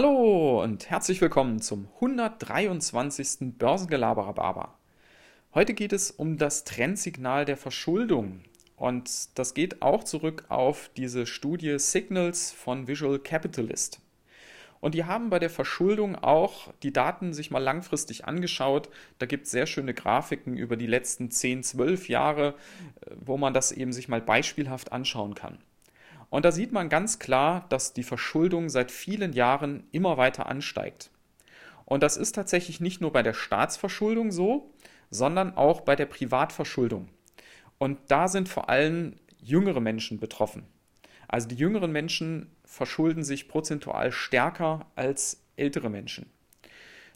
Hallo und herzlich willkommen zum 123. Börsengelaberer Heute geht es um das Trendsignal der Verschuldung und das geht auch zurück auf diese Studie Signals von Visual Capitalist. Und die haben bei der Verschuldung auch die Daten sich mal langfristig angeschaut. Da gibt es sehr schöne Grafiken über die letzten 10, 12 Jahre, äh, wo man das eben sich mal beispielhaft anschauen kann. Und da sieht man ganz klar, dass die Verschuldung seit vielen Jahren immer weiter ansteigt. Und das ist tatsächlich nicht nur bei der Staatsverschuldung so, sondern auch bei der Privatverschuldung. Und da sind vor allem jüngere Menschen betroffen. Also die jüngeren Menschen verschulden sich prozentual stärker als ältere Menschen.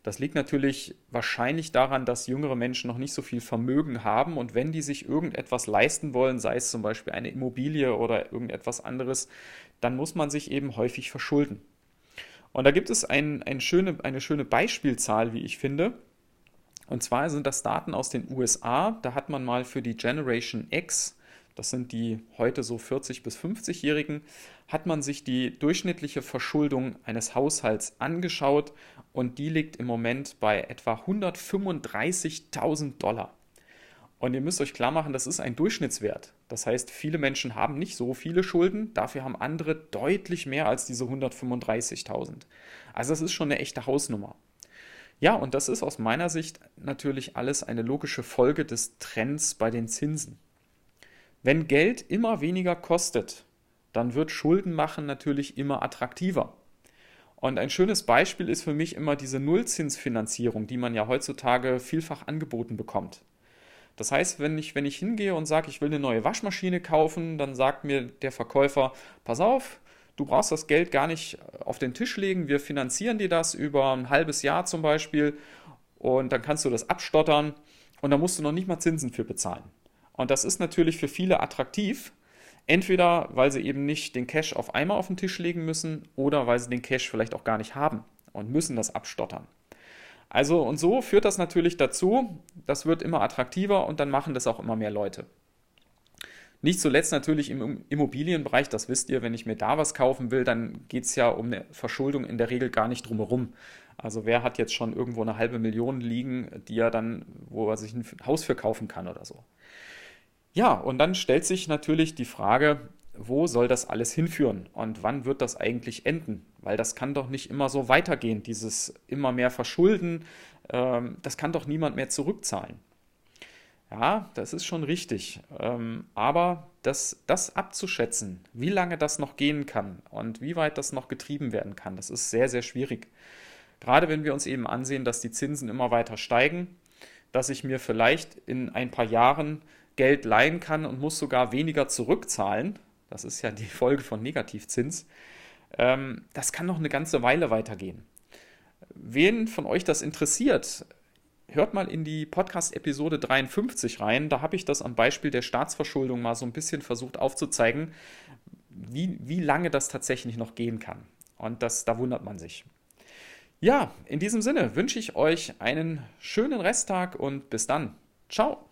Das liegt natürlich wahrscheinlich daran, dass jüngere Menschen noch nicht so viel Vermögen haben und wenn die sich irgendetwas leisten wollen, sei es zum Beispiel eine Immobilie oder irgendetwas anderes, dann muss man sich eben häufig verschulden. Und da gibt es ein, ein schöne, eine schöne Beispielzahl, wie ich finde. Und zwar sind das Daten aus den USA. Da hat man mal für die Generation X das sind die heute so 40 bis 50-Jährigen, hat man sich die durchschnittliche Verschuldung eines Haushalts angeschaut und die liegt im Moment bei etwa 135.000 Dollar. Und ihr müsst euch klar machen, das ist ein Durchschnittswert. Das heißt, viele Menschen haben nicht so viele Schulden, dafür haben andere deutlich mehr als diese 135.000. Also das ist schon eine echte Hausnummer. Ja, und das ist aus meiner Sicht natürlich alles eine logische Folge des Trends bei den Zinsen. Wenn Geld immer weniger kostet, dann wird Schulden machen natürlich immer attraktiver. Und ein schönes Beispiel ist für mich immer diese Nullzinsfinanzierung, die man ja heutzutage vielfach angeboten bekommt. Das heißt, wenn ich, wenn ich hingehe und sage, ich will eine neue Waschmaschine kaufen, dann sagt mir der Verkäufer, pass auf, du brauchst das Geld gar nicht auf den Tisch legen, wir finanzieren dir das über ein halbes Jahr zum Beispiel und dann kannst du das abstottern und da musst du noch nicht mal Zinsen für bezahlen. Und das ist natürlich für viele attraktiv. Entweder weil sie eben nicht den Cash auf einmal auf den Tisch legen müssen oder weil sie den Cash vielleicht auch gar nicht haben und müssen das abstottern. Also und so führt das natürlich dazu, das wird immer attraktiver und dann machen das auch immer mehr Leute. Nicht zuletzt natürlich im Immobilienbereich, das wisst ihr, wenn ich mir da was kaufen will, dann geht es ja um eine Verschuldung in der Regel gar nicht drumherum. Also wer hat jetzt schon irgendwo eine halbe Million liegen, die er dann, wo er sich ein Haus für kaufen kann oder so. Ja, und dann stellt sich natürlich die Frage, wo soll das alles hinführen und wann wird das eigentlich enden? Weil das kann doch nicht immer so weitergehen, dieses immer mehr Verschulden, ähm, das kann doch niemand mehr zurückzahlen. Ja, das ist schon richtig. Ähm, aber das, das abzuschätzen, wie lange das noch gehen kann und wie weit das noch getrieben werden kann, das ist sehr, sehr schwierig. Gerade wenn wir uns eben ansehen, dass die Zinsen immer weiter steigen, dass ich mir vielleicht in ein paar Jahren Geld leihen kann und muss sogar weniger zurückzahlen, das ist ja die Folge von Negativzins, ähm, das kann noch eine ganze Weile weitergehen. Wen von euch das interessiert, hört mal in die Podcast-Episode 53 rein. Da habe ich das am Beispiel der Staatsverschuldung mal so ein bisschen versucht aufzuzeigen, wie, wie lange das tatsächlich noch gehen kann. Und das, da wundert man sich. Ja, in diesem Sinne wünsche ich euch einen schönen Resttag und bis dann. Ciao.